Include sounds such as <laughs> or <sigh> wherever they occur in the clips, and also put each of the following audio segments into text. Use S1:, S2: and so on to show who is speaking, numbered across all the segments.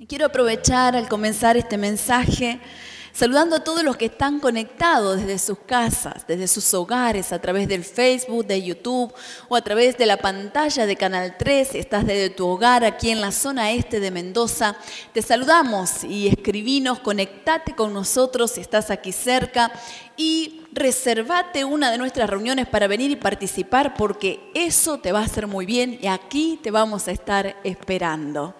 S1: Y quiero aprovechar al comenzar este mensaje saludando a todos los que están conectados desde sus casas, desde sus hogares, a través del Facebook, de YouTube o a través de la pantalla de Canal 3. Estás desde tu hogar aquí en la zona este de Mendoza. Te saludamos y escribinos, conectate con nosotros si estás aquí cerca y reservate una de nuestras reuniones para venir y participar porque eso te va a hacer muy bien y aquí te vamos a estar esperando.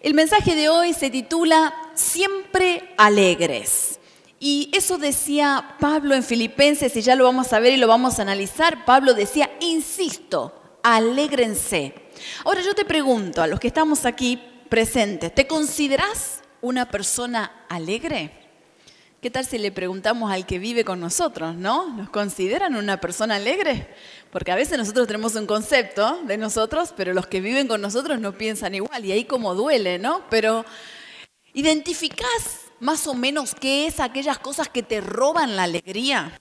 S1: El mensaje de hoy se titula Siempre alegres. Y eso decía Pablo en Filipenses, y ya lo vamos a ver y lo vamos a analizar. Pablo decía, insisto, alégrense. Ahora yo te pregunto, a los que estamos aquí presentes, ¿te consideras una persona alegre? ¿Qué tal si le preguntamos al que vive con nosotros, no? ¿Nos consideran una persona alegre? Porque a veces nosotros tenemos un concepto de nosotros, pero los que viven con nosotros no piensan igual y ahí como duele, ¿no? Pero ¿identificás más o menos qué es aquellas cosas que te roban la alegría?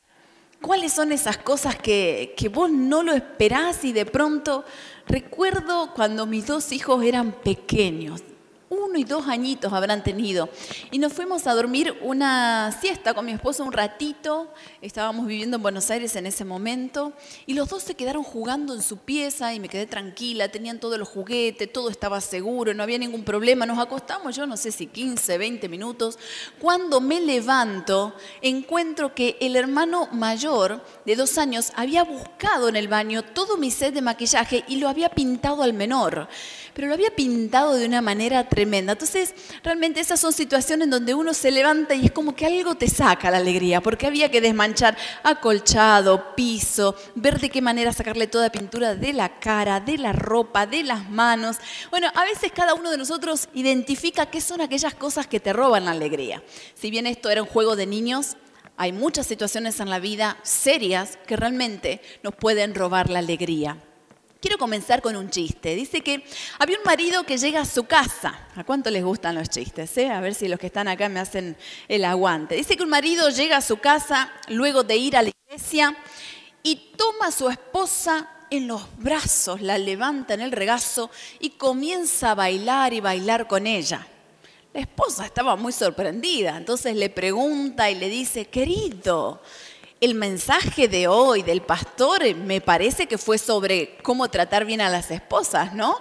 S1: ¿Cuáles son esas cosas que, que vos no lo esperás y de pronto recuerdo cuando mis dos hijos eran pequeños, uno y dos añitos habrán tenido. Y nos fuimos a dormir una siesta con mi esposo un ratito. Estábamos viviendo en Buenos Aires en ese momento. Y los dos se quedaron jugando en su pieza y me quedé tranquila. Tenían todos los juguetes, todo estaba seguro, no había ningún problema. Nos acostamos, yo no sé si 15, 20 minutos. Cuando me levanto, encuentro que el hermano mayor de dos años había buscado en el baño todo mi set de maquillaje y lo había pintado al menor. Pero lo había pintado de una manera tremenda. Entonces, realmente esas son situaciones donde uno se levanta y es como que algo te saca la alegría, porque había que desmanchar acolchado, piso, ver de qué manera sacarle toda pintura de la cara, de la ropa, de las manos. Bueno, a veces cada uno de nosotros identifica qué son aquellas cosas que te roban la alegría. Si bien esto era un juego de niños, hay muchas situaciones en la vida serias que realmente nos pueden robar la alegría. Quiero comenzar con un chiste. Dice que había un marido que llega a su casa. ¿A cuánto les gustan los chistes? Eh? A ver si los que están acá me hacen el aguante. Dice que un marido llega a su casa luego de ir a la iglesia y toma a su esposa en los brazos, la levanta en el regazo y comienza a bailar y bailar con ella. La esposa estaba muy sorprendida, entonces le pregunta y le dice, querido, el mensaje de hoy del pastor me parece que fue sobre cómo tratar bien a las esposas, ¿no?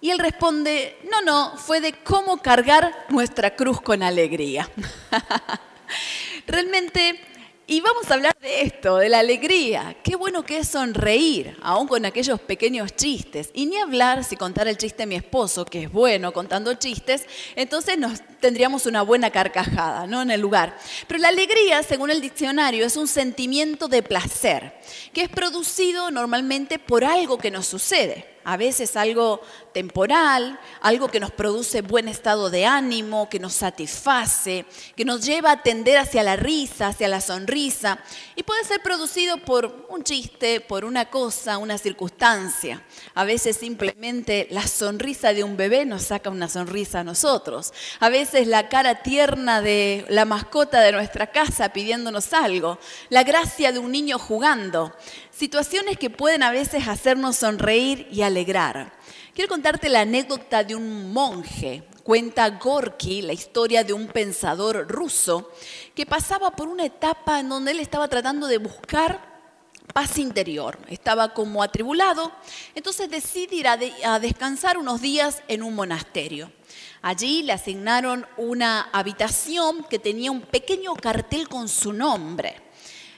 S1: Y él responde, no, no, fue de cómo cargar nuestra cruz con alegría. <laughs> Realmente y vamos a hablar de esto, de la alegría. Qué bueno que es sonreír, aún con aquellos pequeños chistes. Y ni hablar si contar el chiste de mi esposo, que es bueno contando chistes, entonces nos tendríamos una buena carcajada, ¿no? En el lugar. Pero la alegría, según el diccionario, es un sentimiento de placer, que es producido normalmente por algo que nos sucede a veces algo temporal, algo que nos produce buen estado de ánimo, que nos satisface, que nos lleva a tender hacia la risa, hacia la sonrisa, y puede ser producido por un chiste, por una cosa, una circunstancia. A veces simplemente la sonrisa de un bebé nos saca una sonrisa a nosotros. A veces la cara tierna de la mascota de nuestra casa pidiéndonos algo, la gracia de un niño jugando situaciones que pueden a veces hacernos sonreír y alegrar. Quiero contarte la anécdota de un monje. Cuenta Gorky la historia de un pensador ruso que pasaba por una etapa en donde él estaba tratando de buscar paz interior. Estaba como atribulado, entonces decide ir a, a descansar unos días en un monasterio. Allí le asignaron una habitación que tenía un pequeño cartel con su nombre.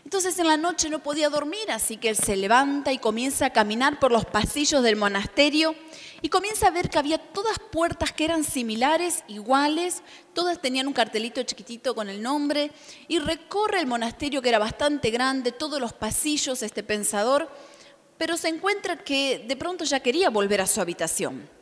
S1: Entonces en la noche no podía dormir, así que él se levanta y comienza a caminar por los pasillos del monasterio y comienza a ver que había todas puertas que eran similares, iguales, todas tenían un cartelito chiquitito con el nombre y recorre el monasterio que era bastante grande, todos los pasillos, este pensador, pero se encuentra que de pronto ya quería volver a su habitación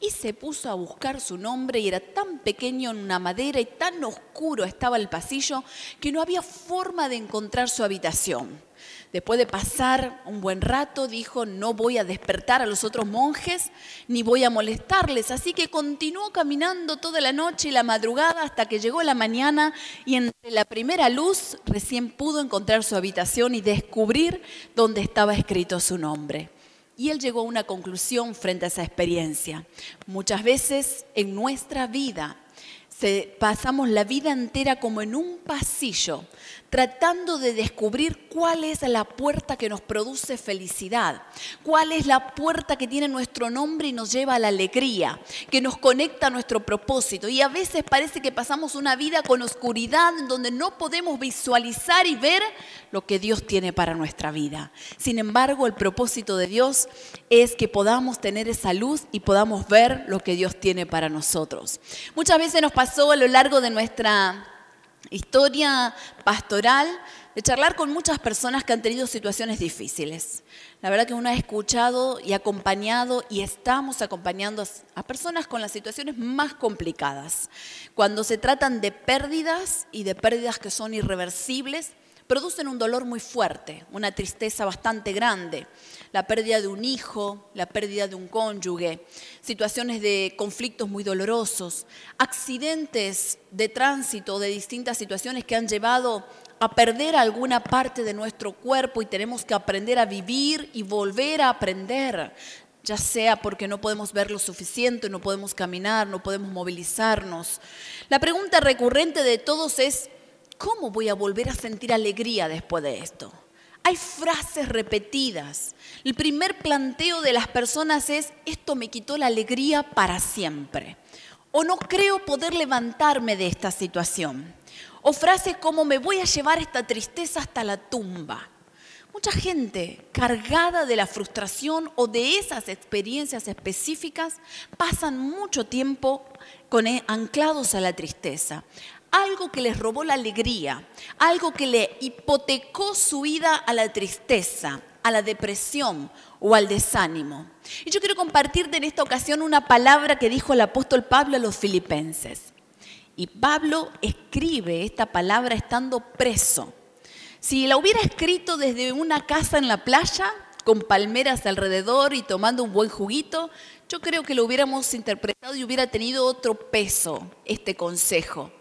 S1: y se puso a buscar su nombre y era tan pequeño en una madera y tan oscuro estaba el pasillo que no había forma de encontrar su habitación. Después de pasar un buen rato, dijo, no voy a despertar a los otros monjes ni voy a molestarles. Así que continuó caminando toda la noche y la madrugada hasta que llegó la mañana y entre la primera luz recién pudo encontrar su habitación y descubrir dónde estaba escrito su nombre. Y él llegó a una conclusión frente a esa experiencia. Muchas veces en nuestra vida pasamos la vida entera como en un pasillo, tratando de descubrir cuál es la puerta que nos produce felicidad, cuál es la puerta que tiene nuestro nombre y nos lleva a la alegría, que nos conecta a nuestro propósito. Y a veces parece que pasamos una vida con oscuridad donde no podemos visualizar y ver lo que Dios tiene para nuestra vida. Sin embargo, el propósito de Dios es que podamos tener esa luz y podamos ver lo que Dios tiene para nosotros. Muchas veces nos pasó a lo largo de nuestra historia pastoral de charlar con muchas personas que han tenido situaciones difíciles. La verdad que uno ha escuchado y acompañado y estamos acompañando a personas con las situaciones más complicadas. Cuando se tratan de pérdidas y de pérdidas que son irreversibles, producen un dolor muy fuerte, una tristeza bastante grande, la pérdida de un hijo, la pérdida de un cónyuge, situaciones de conflictos muy dolorosos, accidentes de tránsito de distintas situaciones que han llevado a perder alguna parte de nuestro cuerpo y tenemos que aprender a vivir y volver a aprender ya sea porque no podemos ver lo suficiente, no podemos caminar, no podemos movilizarnos. La pregunta recurrente de todos es, ¿cómo voy a volver a sentir alegría después de esto? Hay frases repetidas. El primer planteo de las personas es, esto me quitó la alegría para siempre. O no creo poder levantarme de esta situación. O frases como, me voy a llevar esta tristeza hasta la tumba. Mucha gente cargada de la frustración o de esas experiencias específicas pasan mucho tiempo con, e, anclados a la tristeza algo que les robó la alegría, algo que le hipotecó su vida a la tristeza, a la depresión o al desánimo. Y yo quiero compartirte en esta ocasión una palabra que dijo el apóstol Pablo a los filipenses. Y Pablo escribe esta palabra estando preso. Si la hubiera escrito desde una casa en la playa, con palmeras alrededor y tomando un buen juguito, yo creo que lo hubiéramos interpretado y hubiera tenido otro peso este consejo.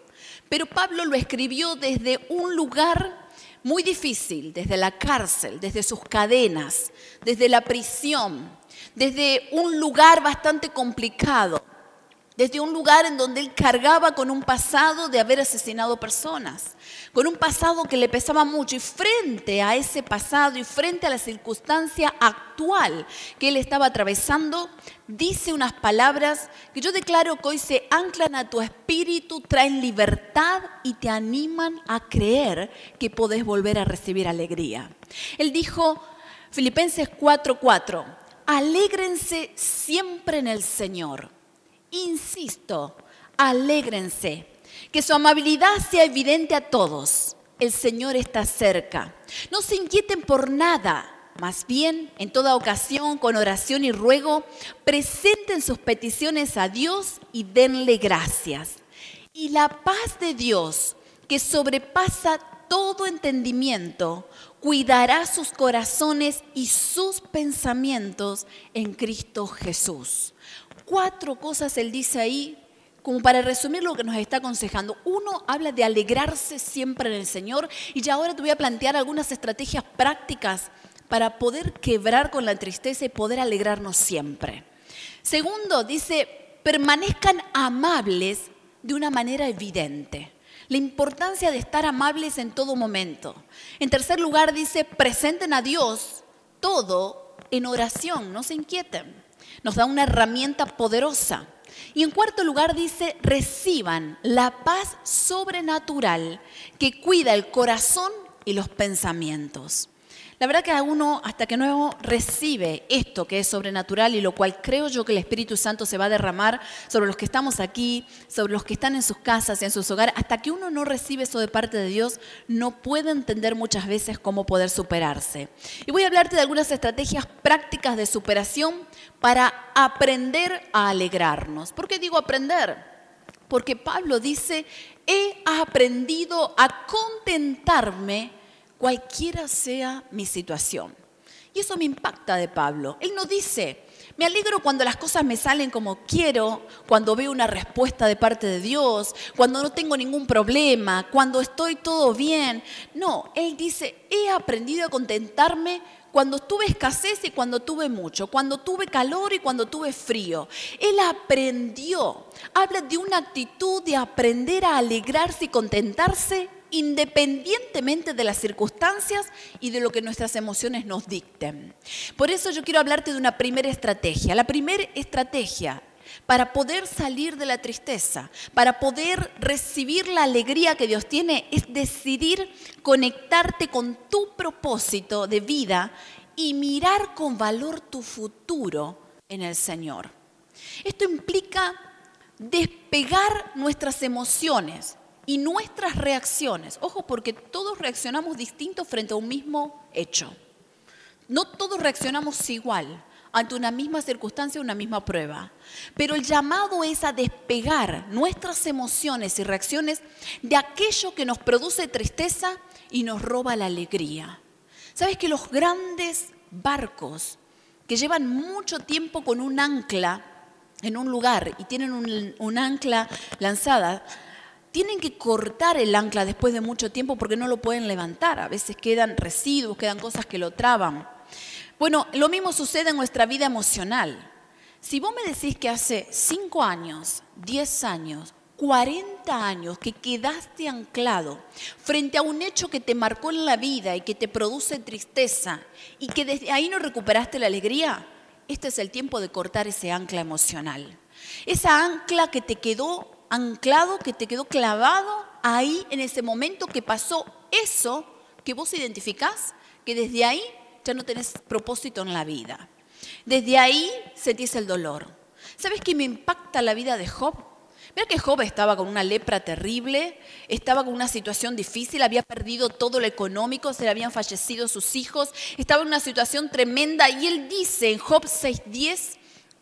S1: Pero Pablo lo escribió desde un lugar muy difícil, desde la cárcel, desde sus cadenas, desde la prisión, desde un lugar bastante complicado, desde un lugar en donde él cargaba con un pasado de haber asesinado personas, con un pasado que le pesaba mucho y frente a ese pasado y frente a la circunstancia actual que él estaba atravesando, dice unas palabras que yo declaro que hoy se anclan a tu espíritu, traen libertad y te animan a creer que podés volver a recibir alegría. Él dijo, Filipenses 4:4, alégrense siempre en el Señor. Insisto, alégrense que su amabilidad sea evidente a todos. El Señor está cerca. No se inquieten por nada. Más bien, en toda ocasión, con oración y ruego, presenten sus peticiones a Dios y denle gracias. Y la paz de Dios, que sobrepasa todo entendimiento, cuidará sus corazones y sus pensamientos en Cristo Jesús. Cuatro cosas Él dice ahí como para resumir lo que nos está aconsejando, uno habla de alegrarse siempre en el Señor y ya ahora te voy a plantear algunas estrategias prácticas para poder quebrar con la tristeza y poder alegrarnos siempre. Segundo, dice, permanezcan amables de una manera evidente. La importancia de estar amables en todo momento. En tercer lugar, dice, presenten a Dios todo en oración, no se inquieten. Nos da una herramienta poderosa. Y en cuarto lugar dice, reciban la paz sobrenatural que cuida el corazón y los pensamientos. La verdad que a uno, hasta que no recibe esto que es sobrenatural y lo cual creo yo que el Espíritu Santo se va a derramar sobre los que estamos aquí, sobre los que están en sus casas y en sus hogares, hasta que uno no recibe eso de parte de Dios, no puede entender muchas veces cómo poder superarse. Y voy a hablarte de algunas estrategias prácticas de superación para aprender a alegrarnos. ¿Por qué digo aprender? Porque Pablo dice, he aprendido a contentarme cualquiera sea mi situación. Y eso me impacta de Pablo. Él no dice, me alegro cuando las cosas me salen como quiero, cuando veo una respuesta de parte de Dios, cuando no tengo ningún problema, cuando estoy todo bien. No, él dice, he aprendido a contentarme cuando tuve escasez y cuando tuve mucho, cuando tuve calor y cuando tuve frío. Él aprendió. Habla de una actitud de aprender a alegrarse y contentarse independientemente de las circunstancias y de lo que nuestras emociones nos dicten. Por eso yo quiero hablarte de una primera estrategia. La primera estrategia para poder salir de la tristeza, para poder recibir la alegría que Dios tiene, es decidir conectarte con tu propósito de vida y mirar con valor tu futuro en el Señor. Esto implica despegar nuestras emociones y nuestras reacciones. Ojo, porque todos reaccionamos distintos frente a un mismo hecho. No todos reaccionamos igual ante una misma circunstancia, una misma prueba. Pero el llamado es a despegar nuestras emociones y reacciones de aquello que nos produce tristeza y nos roba la alegría. ¿Sabes que los grandes barcos que llevan mucho tiempo con un ancla en un lugar y tienen un, ancla lanzada, tienen que cortar el ancla después de mucho tiempo porque no lo pueden levantar. A veces quedan residuos, quedan cosas que lo traban. Bueno, lo mismo sucede en nuestra vida emocional. Si vos me decís que hace 5 años, 10 años, 40 años que quedaste anclado frente a un hecho que te marcó en la vida y que te produce tristeza y que desde ahí no recuperaste la alegría, este es el tiempo de cortar ese ancla emocional. Esa ancla que te quedó anclado, que te quedó clavado ahí en ese momento que pasó eso que vos identificás, que desde ahí ya no tenés propósito en la vida. Desde ahí sentís el dolor. ¿Sabes qué me impacta la vida de Job? Mira que Job estaba con una lepra terrible, estaba con una situación difícil, había perdido todo lo económico, se le habían fallecido sus hijos, estaba en una situación tremenda y él dice en Job 6:10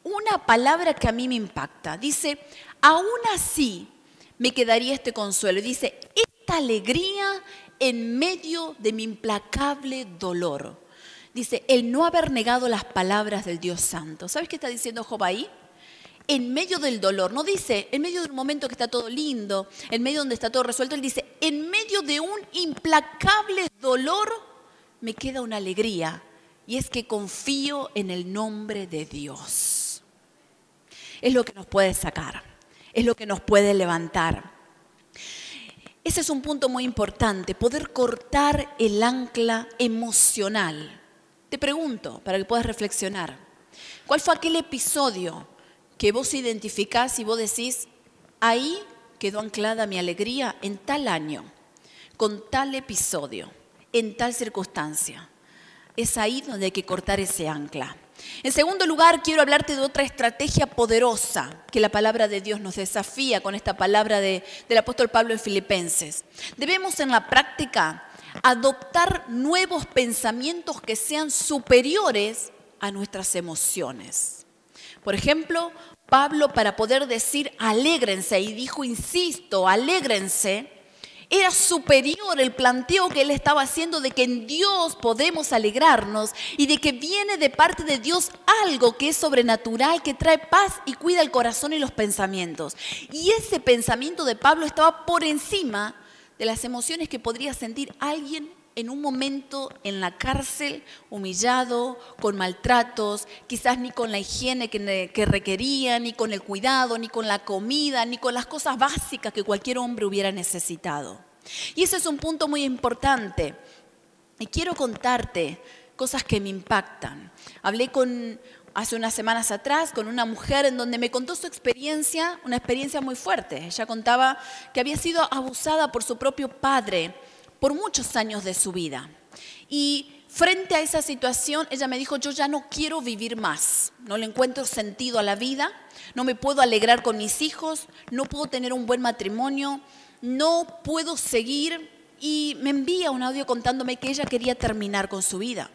S1: una palabra que a mí me impacta. Dice, aún así me quedaría este consuelo. Dice, esta alegría en medio de mi implacable dolor. Dice, el no haber negado las palabras del Dios Santo. ¿Sabes qué está diciendo Job ahí? En medio del dolor, no dice en medio de un momento que está todo lindo, en medio donde está todo resuelto, él dice, en medio de un implacable dolor me queda una alegría y es que confío en el nombre de Dios. Es lo que nos puede sacar, es lo que nos puede levantar. Ese es un punto muy importante, poder cortar el ancla emocional te pregunto, para que puedas reflexionar, ¿cuál fue aquel episodio que vos identificás y vos decís, ahí quedó anclada mi alegría en tal año, con tal episodio, en tal circunstancia? Es ahí donde hay que cortar ese ancla. En segundo lugar, quiero hablarte de otra estrategia poderosa que la palabra de Dios nos desafía con esta palabra del apóstol Pablo en Filipenses. Debemos en la práctica adoptar nuevos pensamientos que sean superiores a nuestras emociones. Por ejemplo, Pablo para poder decir alégrense, y dijo, insisto, alégrense, era superior el planteo que él estaba haciendo de que en Dios podemos alegrarnos y de que viene de parte de Dios algo que es sobrenatural, que trae paz y cuida el corazón y los pensamientos. Y ese pensamiento de Pablo estaba por encima de las emociones que podría sentir alguien en un momento en la cárcel, humillado, con maltratos, quizás ni con la higiene que, que, requería, ni con el cuidado, ni con la comida, ni con las cosas básicas que cualquier hombre hubiera necesitado. Y ese es un punto muy importante. Y quiero contarte cosas que me impactan. Hablé con hace unas semanas atrás con una mujer en donde me contó su experiencia, una experiencia muy fuerte. Ella contaba que había sido abusada por su propio padre por muchos años de su vida. Y frente a esa situación, ella me dijo, yo ya no quiero vivir más, no le encuentro sentido a la vida, no me puedo alegrar con mis hijos, no puedo tener un buen matrimonio, no puedo seguir. Y me envía un audio contándome que ella quería terminar con su vida.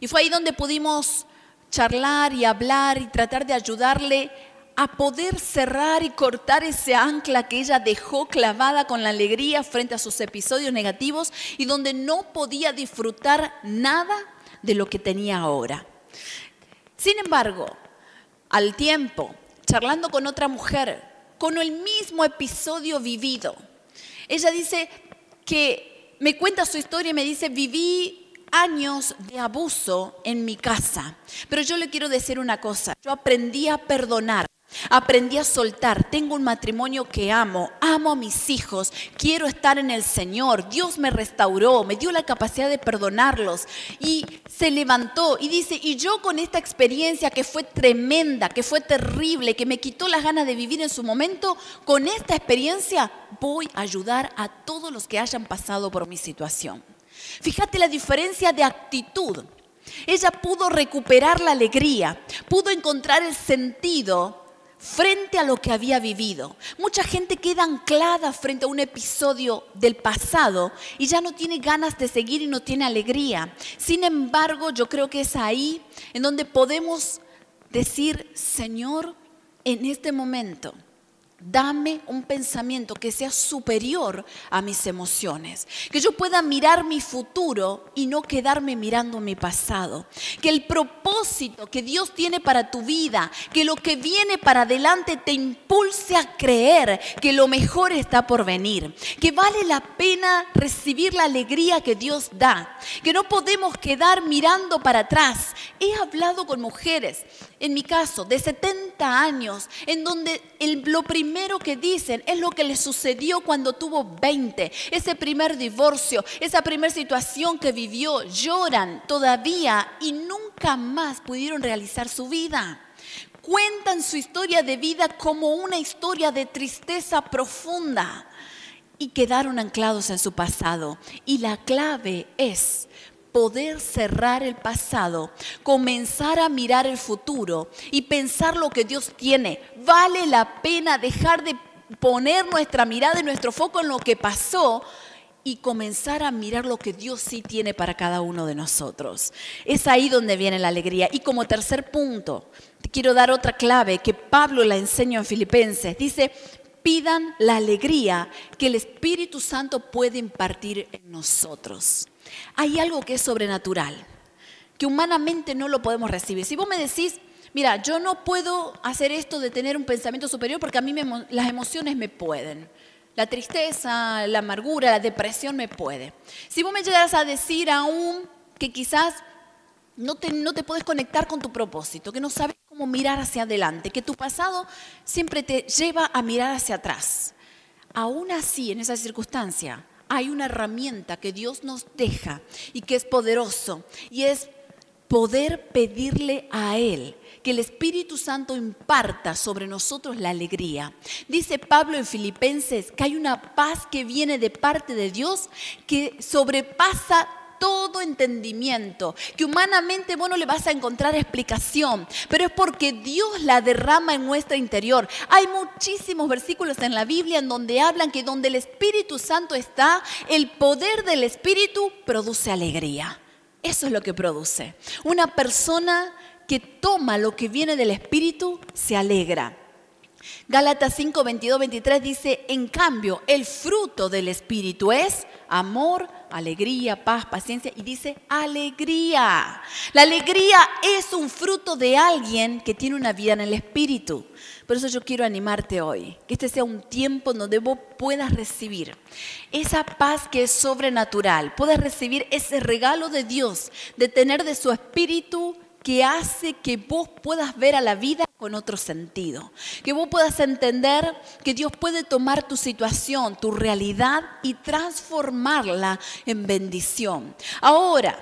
S1: Y fue ahí donde pudimos charlar y hablar y tratar de ayudarle a poder cerrar y cortar ese ancla que ella dejó clavada con la alegría frente a sus episodios negativos y donde no podía disfrutar nada de lo que tenía ahora. Sin embargo, al tiempo, charlando con otra mujer, con el mismo episodio vivido, ella dice que me cuenta su historia y me dice, viví años de abuso en mi casa, pero yo le quiero decir una cosa, yo aprendí a perdonar. Aprendí a soltar, tengo un matrimonio que amo, amo a mis hijos, quiero estar en el Señor, Dios me restauró, me dio la capacidad de perdonarlos. Y se levantó y dice, y yo con esta experiencia que fue tremenda, que fue terrible, que me quitó las ganas de vivir en su momento, con esta experiencia voy a ayudar a todos los que hayan pasado por mi situación. Fíjate la diferencia de actitud. Ella pudo recuperar la alegría, pudo encontrar el sentido frente a lo que había vivido. Mucha gente queda anclada frente a un episodio del pasado y ya no tiene ganas de seguir y no tiene alegría. Sin embargo, yo creo que es ahí en donde podemos decir, Señor, en este momento, Dame un pensamiento que sea superior a mis emociones. Que yo pueda mirar mi futuro y no quedarme mirando mi pasado. Que el propósito que Dios tiene para tu vida, que lo que viene para adelante te impulse a creer que lo mejor está por venir. Que vale la pena recibir la alegría que Dios da. Que no podemos quedar mirando para atrás. He hablado con mujeres, en mi caso, de 70 años, en donde el, lo primero que dicen es lo que le sucedió cuando tuvo 20, ese primer divorcio, esa primera situación que vivió, lloran todavía y nunca más pudieron realizar su vida. Cuentan su historia de vida como una historia de tristeza profunda y quedaron anclados en su pasado. Y la clave es poder cerrar el pasado, comenzar a mirar el futuro y pensar lo que Dios tiene. Vale la pena dejar de poner nuestra mirada y nuestro foco en lo que pasó y comenzar a mirar lo que Dios sí tiene para cada uno de nosotros. Es ahí donde viene la alegría. Y como tercer punto, quiero dar otra clave que Pablo la enseñó en Filipenses. Dice, pidan la alegría que el Espíritu Santo puede impartir en nosotros. Hay algo que es sobrenatural, que humanamente no lo podemos recibir. Si vos me decís, mira, yo no puedo hacer esto de tener un pensamiento superior porque a mí las emociones me pueden. La tristeza, la amargura, la depresión me puede. Si vos me llegas a decir aún que quizás no te, no te puedes conectar con tu propósito, que no sabes cómo mirar hacia adelante, que tu pasado siempre te lleva a mirar hacia atrás. Aún así, en esa circunstancia, hay una herramienta que Dios nos deja y que es poderoso y es poder pedirle a Él que el Espíritu Santo imparta sobre nosotros la alegría. Dice Pablo en Filipenses que hay una paz que viene de parte de Dios que sobrepasa todo entendimiento, que humanamente vos no le vas a encontrar explicación, pero es porque Dios la derrama en nuestro interior. Hay muchísimos versículos en la Biblia en donde hablan que donde el Espíritu Santo está, el poder del Espíritu produce alegría. Eso es lo que produce. Una persona que toma lo que viene del Espíritu se alegra. Gálatas 5, 22, 23 dice, en cambio, el fruto del Espíritu es amor, alegría, paz, paciencia y dice alegría. La alegría es un fruto de alguien que tiene una vida en el Espíritu. Por eso yo quiero animarte hoy, que este sea un tiempo donde vos puedas recibir esa paz que es sobrenatural, puedas recibir ese regalo de Dios, de tener de su Espíritu que hace que vos puedas ver a la vida con otro sentido. Que vos puedas entender que Dios puede tomar tu situación, tu realidad y transformarla en bendición. Ahora,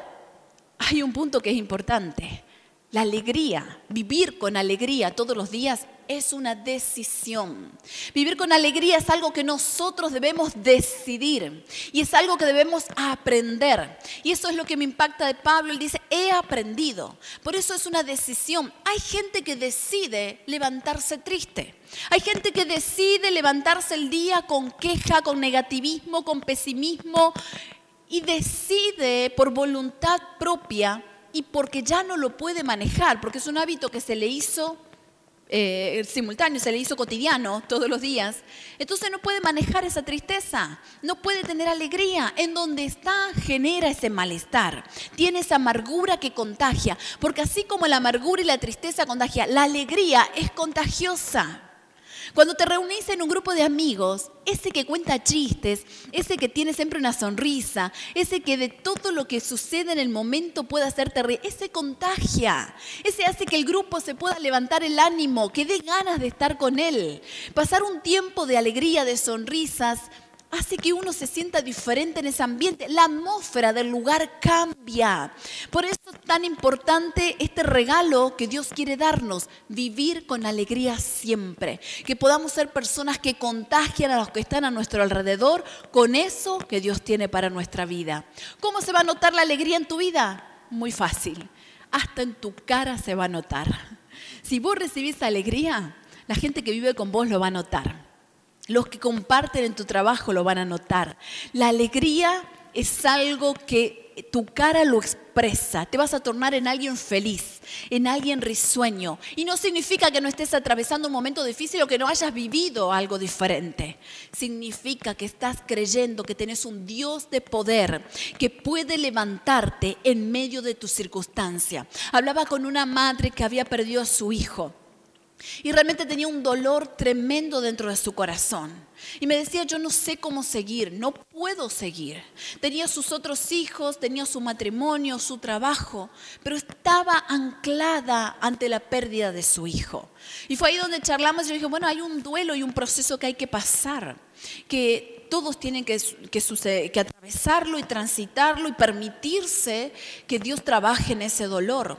S1: hay un punto que es importante. La alegría, vivir con alegría todos los días es una decisión. Vivir con alegría es algo que nosotros debemos decidir y es algo que debemos aprender. Y eso es lo que me impacta de Pablo. Él dice, he aprendido. Por eso es una decisión. Hay gente que decide levantarse triste. Hay gente que decide levantarse el día con queja, con negativismo, con pesimismo y decide por voluntad propia y porque ya no lo puede manejar, porque es un hábito que se le hizo eh, simultáneo, se le hizo cotidiano todos los días. Entonces no puede manejar esa tristeza, no puede tener alegría. En donde está genera ese malestar, tiene esa amargura que contagia, porque así como la amargura y la tristeza contagia, la alegría es contagiosa. Cuando te reunís en un grupo de amigos, ese que cuenta chistes, ese que tiene siempre una sonrisa, ese que de todo lo que sucede en el momento puede hacerte reír, ese contagia, ese hace que el grupo se pueda levantar el ánimo, que dé ganas de estar con él, pasar un tiempo de alegría, de sonrisas, hace que uno se sienta diferente en ese ambiente. La atmósfera del lugar cambia. Por eso es tan importante este regalo que Dios quiere darnos, vivir con alegría siempre. Que podamos ser personas que contagian a los que están a nuestro alrededor con eso que Dios tiene para nuestra vida. ¿Cómo se va a notar la alegría en tu vida? Muy fácil. Hasta en tu cara se va a notar. Si vos recibís alegría, la gente que vive con vos lo va a notar. Los que comparten en tu trabajo lo van a notar. La alegría es algo que tu cara lo expresa. Te vas a tornar en alguien feliz, en alguien risueño. Y no significa que no estés atravesando un momento difícil o que no hayas vivido algo diferente. Significa que estás creyendo que tenés un Dios de poder que puede levantarte en medio de tu circunstancia. Hablaba con una madre que había perdido a su hijo. Y realmente tenía un dolor tremendo dentro de su corazón. Y me decía, yo no sé cómo seguir, no puedo seguir. Tenía sus otros hijos, tenía su matrimonio, su trabajo, pero estaba anclada ante la pérdida de su hijo. Y fue ahí donde charlamos y yo dije, bueno, hay un duelo y un proceso que hay que pasar, que todos tienen que, que atravesarlo y transitarlo y permitirse que Dios trabaje en ese dolor.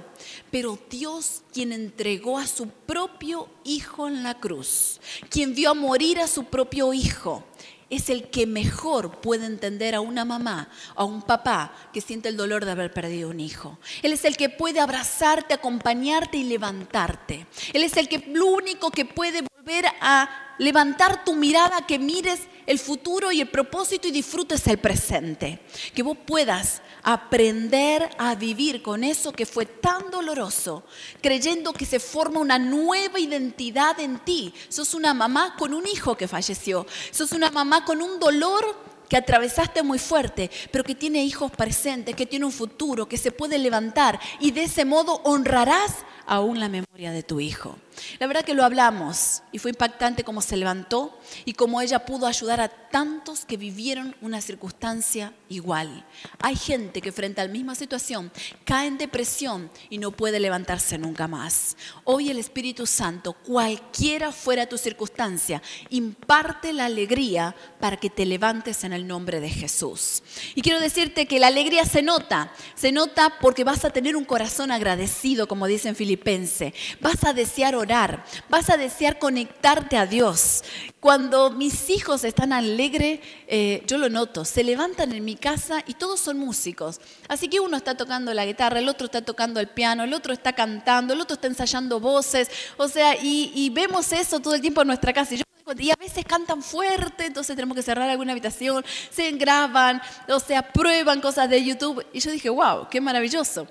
S1: Pero Dios quien entregó a su propio Hijo en la cruz, quien vio a morir a su propio Hijo, es el que mejor puede entender a una mamá, a un papá que siente el dolor de haber perdido un hijo. Él es el que puede abrazarte, acompañarte y levantarte. Él es el que lo único que puede volver a levantar tu mirada, que mires el futuro y el propósito y disfrutes el presente. Que vos puedas aprender a vivir con eso que fue tan doloroso, creyendo que se forma una nueva identidad en ti. Sos una mamá con un hijo que falleció. Sos una mamá con un dolor que atravesaste muy fuerte, pero que tiene hijos presentes, que tiene un futuro, que se puede levantar y de ese modo honrarás aún la memoria de tu hijo. La verdad que lo hablamos y fue impactante cómo se levantó y cómo ella pudo ayudar a tantos que vivieron una circunstancia igual. Hay gente que frente a la misma situación cae en depresión y no puede levantarse nunca más. Hoy el Espíritu Santo, cualquiera fuera tu circunstancia, imparte la alegría para que te levantes en el nombre de Jesús. Y quiero decirte que la alegría se nota, se nota porque vas a tener un corazón agradecido, como dice en Filipense. Vas a desear orar, vas a desear conectarte a Dios. Cuando mis hijos están alegres, eh, yo lo noto, se levantan en mi casa y todos son músicos. Así que uno está tocando la guitarra, el otro está tocando el piano, el otro está cantando, el otro está ensayando voces. O sea, y, vemos eso todo el tiempo en nuestra casa. Y, y a veces cantan fuerte, entonces tenemos que cerrar alguna habitación, se graban, o sea, prueban cosas de YouTube. Y yo dije, wow, qué maravilloso.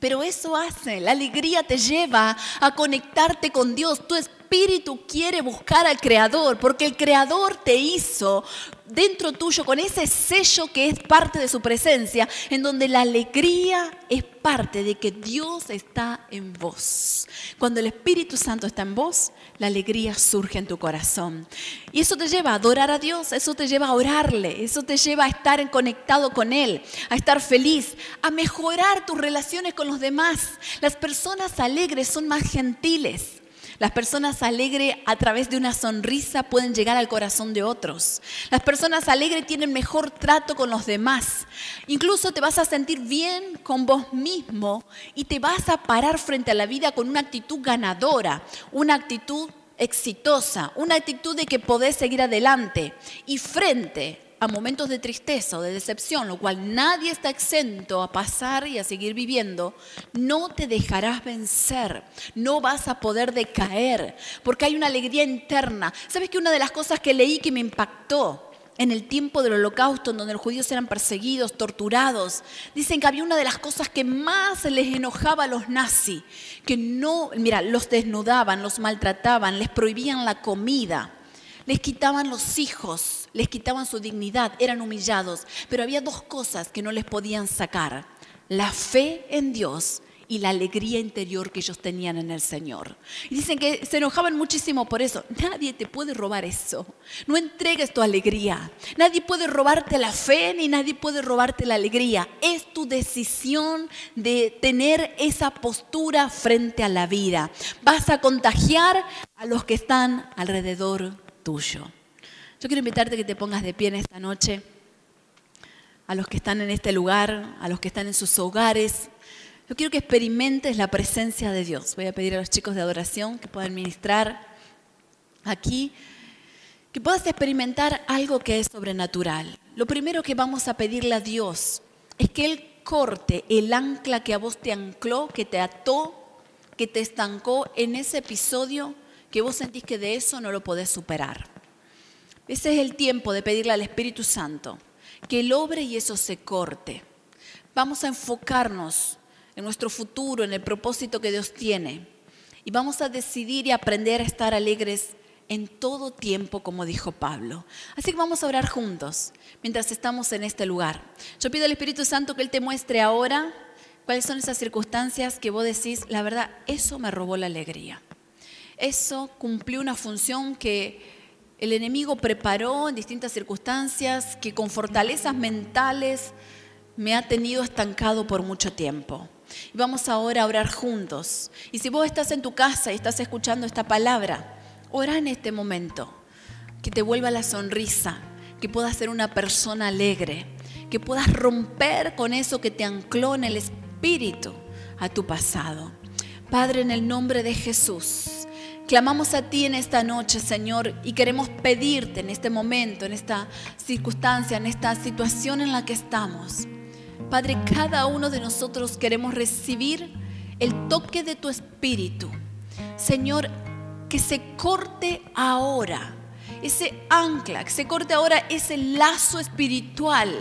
S1: Pero eso hace, la alegría te lleva a conectarte con Dios. Espíritu quiere buscar al Creador, porque el Creador te hizo dentro tuyo con ese sello que es parte de su presencia, en donde la alegría es parte de que Dios está en vos. Cuando el Espíritu Santo está en vos, la alegría surge en tu corazón. Y eso te lleva a adorar a Dios, eso te lleva a orarle, eso te lleva a estar conectado con Él, a estar feliz, a mejorar tus relaciones con los demás. Las personas alegres son más gentiles. Las personas alegres a través de una sonrisa pueden llegar al corazón de otros. Las personas alegres tienen mejor trato con los demás. Incluso te vas a sentir bien con vos mismo y te vas a parar frente a la vida con una actitud ganadora, una actitud exitosa, una actitud de que podés seguir adelante y frente a momentos de tristeza o de decepción, lo cual nadie está exento a pasar y a seguir viviendo, no te dejarás vencer, no vas a poder decaer, porque hay una alegría interna. ¿Sabes que una de las cosas que leí que me impactó? en el tiempo del holocausto, en donde los judíos eran perseguidos, torturados, dicen que había una de las cosas que más les enojaba a los nazis, que no, mira, los desnudaban, los maltrataban, les prohibían la comida les quitaban los hijos, les quitaban su dignidad, eran humillados. Pero había dos cosas que no les podían sacar, la fe en Dios y la alegría interior que ellos tenían en el Señor. Y dicen que se enojaban muchísimo por eso. Nadie te puede robar eso. No entregues tu alegría. Nadie puede robarte la fe ni nadie puede robarte la alegría. Es tu decisión de tener esa postura frente a la vida. Vas a contagiar a los que están alrededor tuyo. Yo quiero invitarte a que te pongas de pie en esta noche a los que están en este lugar, a los que están en sus hogares. Yo quiero que experimentes la presencia de Dios. Voy a pedir a los chicos de adoración que puedan ministrar aquí, que puedas experimentar algo que es sobrenatural. Lo primero que vamos a pedirle a Dios es que Él corte el ancla que a vos te ancló, que te ató, que te estancó en ese episodio que vos sentís que de eso no lo podés superar. Ese es el tiempo de pedirle al Espíritu Santo que Él obre y eso se corte. Vamos a enfocarnos en nuestro futuro, en el propósito que Dios tiene. Y vamos a decidir y aprender a estar alegres en todo tiempo, como dijo Pablo. Así que vamos a orar juntos mientras estamos en este lugar. Yo pido al Espíritu Santo que Él te muestre ahora cuáles son esas circunstancias que vos decís, la verdad, eso me robó la alegría. Eso cumplió una función que el enemigo preparó en distintas circunstancias que con fortalezas mentales me ha tenido estancado por mucho tiempo. Y vamos ahora a orar juntos. Y si vos estás en tu casa y estás escuchando esta palabra, ora en este momento. Que te vuelva la sonrisa, que puedas ser una persona alegre, que puedas romper con eso que te ancló en el espíritu a tu pasado. Padre, en el nombre de Jesús. Clamamos a ti en esta noche, Señor, y queremos pedirte en este momento, en esta circunstancia, en esta situación en la que estamos. Padre, cada uno de nosotros queremos recibir el toque de tu espíritu. Señor, que se corte ahora ese ancla, que se corte ahora ese lazo espiritual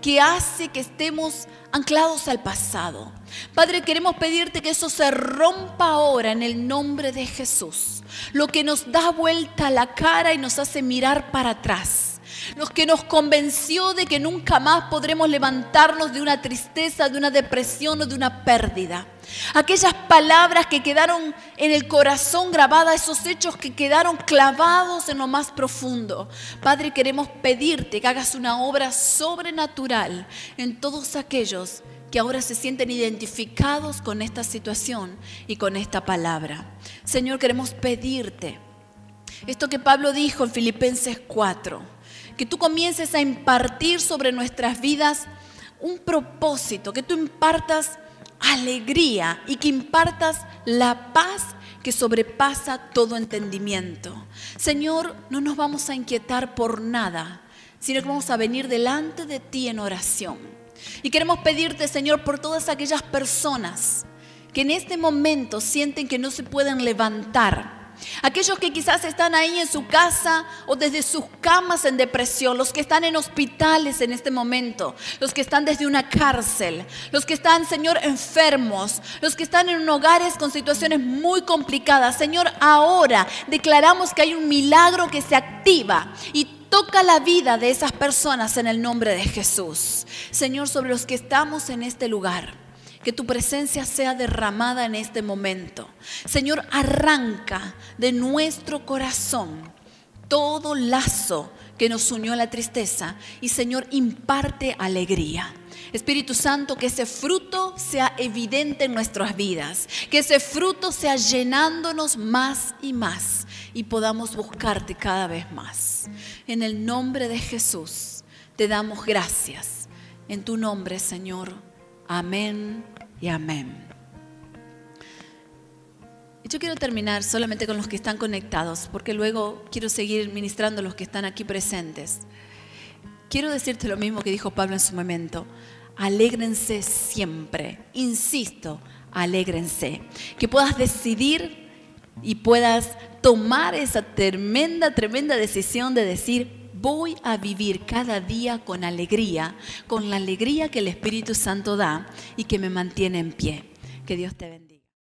S1: que hace que estemos anclados al pasado. Padre, queremos pedirte que eso se rompa ahora en el nombre de Jesús. Lo que nos da vuelta la cara y nos hace mirar para atrás los que nos convenció de que nunca más podremos levantarnos de una tristeza, de una depresión o de una pérdida. Aquellas palabras que quedaron en el corazón grabadas, esos hechos que quedaron clavados en lo más profundo. Padre, queremos pedirte que hagas una obra sobrenatural en todos aquellos que ahora se sienten identificados con esta situación y con esta palabra. Señor, queremos pedirte esto que Pablo dijo en Filipenses 4 que tú comiences a impartir sobre nuestras vidas un propósito, que tú impartas alegría y que impartas la paz que sobrepasa todo entendimiento. Señor, no nos vamos a inquietar por nada, sino que vamos a venir delante de ti en oración. Y queremos pedirte, Señor, por todas aquellas personas que en este momento sienten que no se pueden levantar Aquellos que quizás están ahí en su casa o desde sus camas en depresión, los que están en hospitales en este momento, los que están desde una cárcel, los que están, Señor, enfermos, los que están en hogares con situaciones muy complicadas. Señor, ahora declaramos que hay un milagro que se activa y toca la vida de esas personas en el nombre de Jesús. Señor, sobre los que estamos en este lugar que tu presencia sea derramada en este momento. Señor, arranca de nuestro corazón todo lazo que nos unió a la tristeza y Señor, imparte alegría. Espíritu Santo, que ese fruto sea evidente en nuestras vidas, que ese fruto sea llenándonos más y más y podamos buscarte cada vez más. En el nombre de Jesús te damos gracias. En tu nombre, Señor. Amén y amén. Yo quiero terminar solamente con los que están conectados, porque luego quiero seguir ministrando a los que están aquí presentes. Quiero decirte lo mismo que dijo Pablo en su momento. Alégrense siempre, insisto, alégrense. Que puedas decidir y puedas tomar esa tremenda, tremenda decisión de decir, voy a vivir cada día con alegría, con la alegría que el Espíritu Santo da y que me mantiene en pie. Que Dios te bendiga.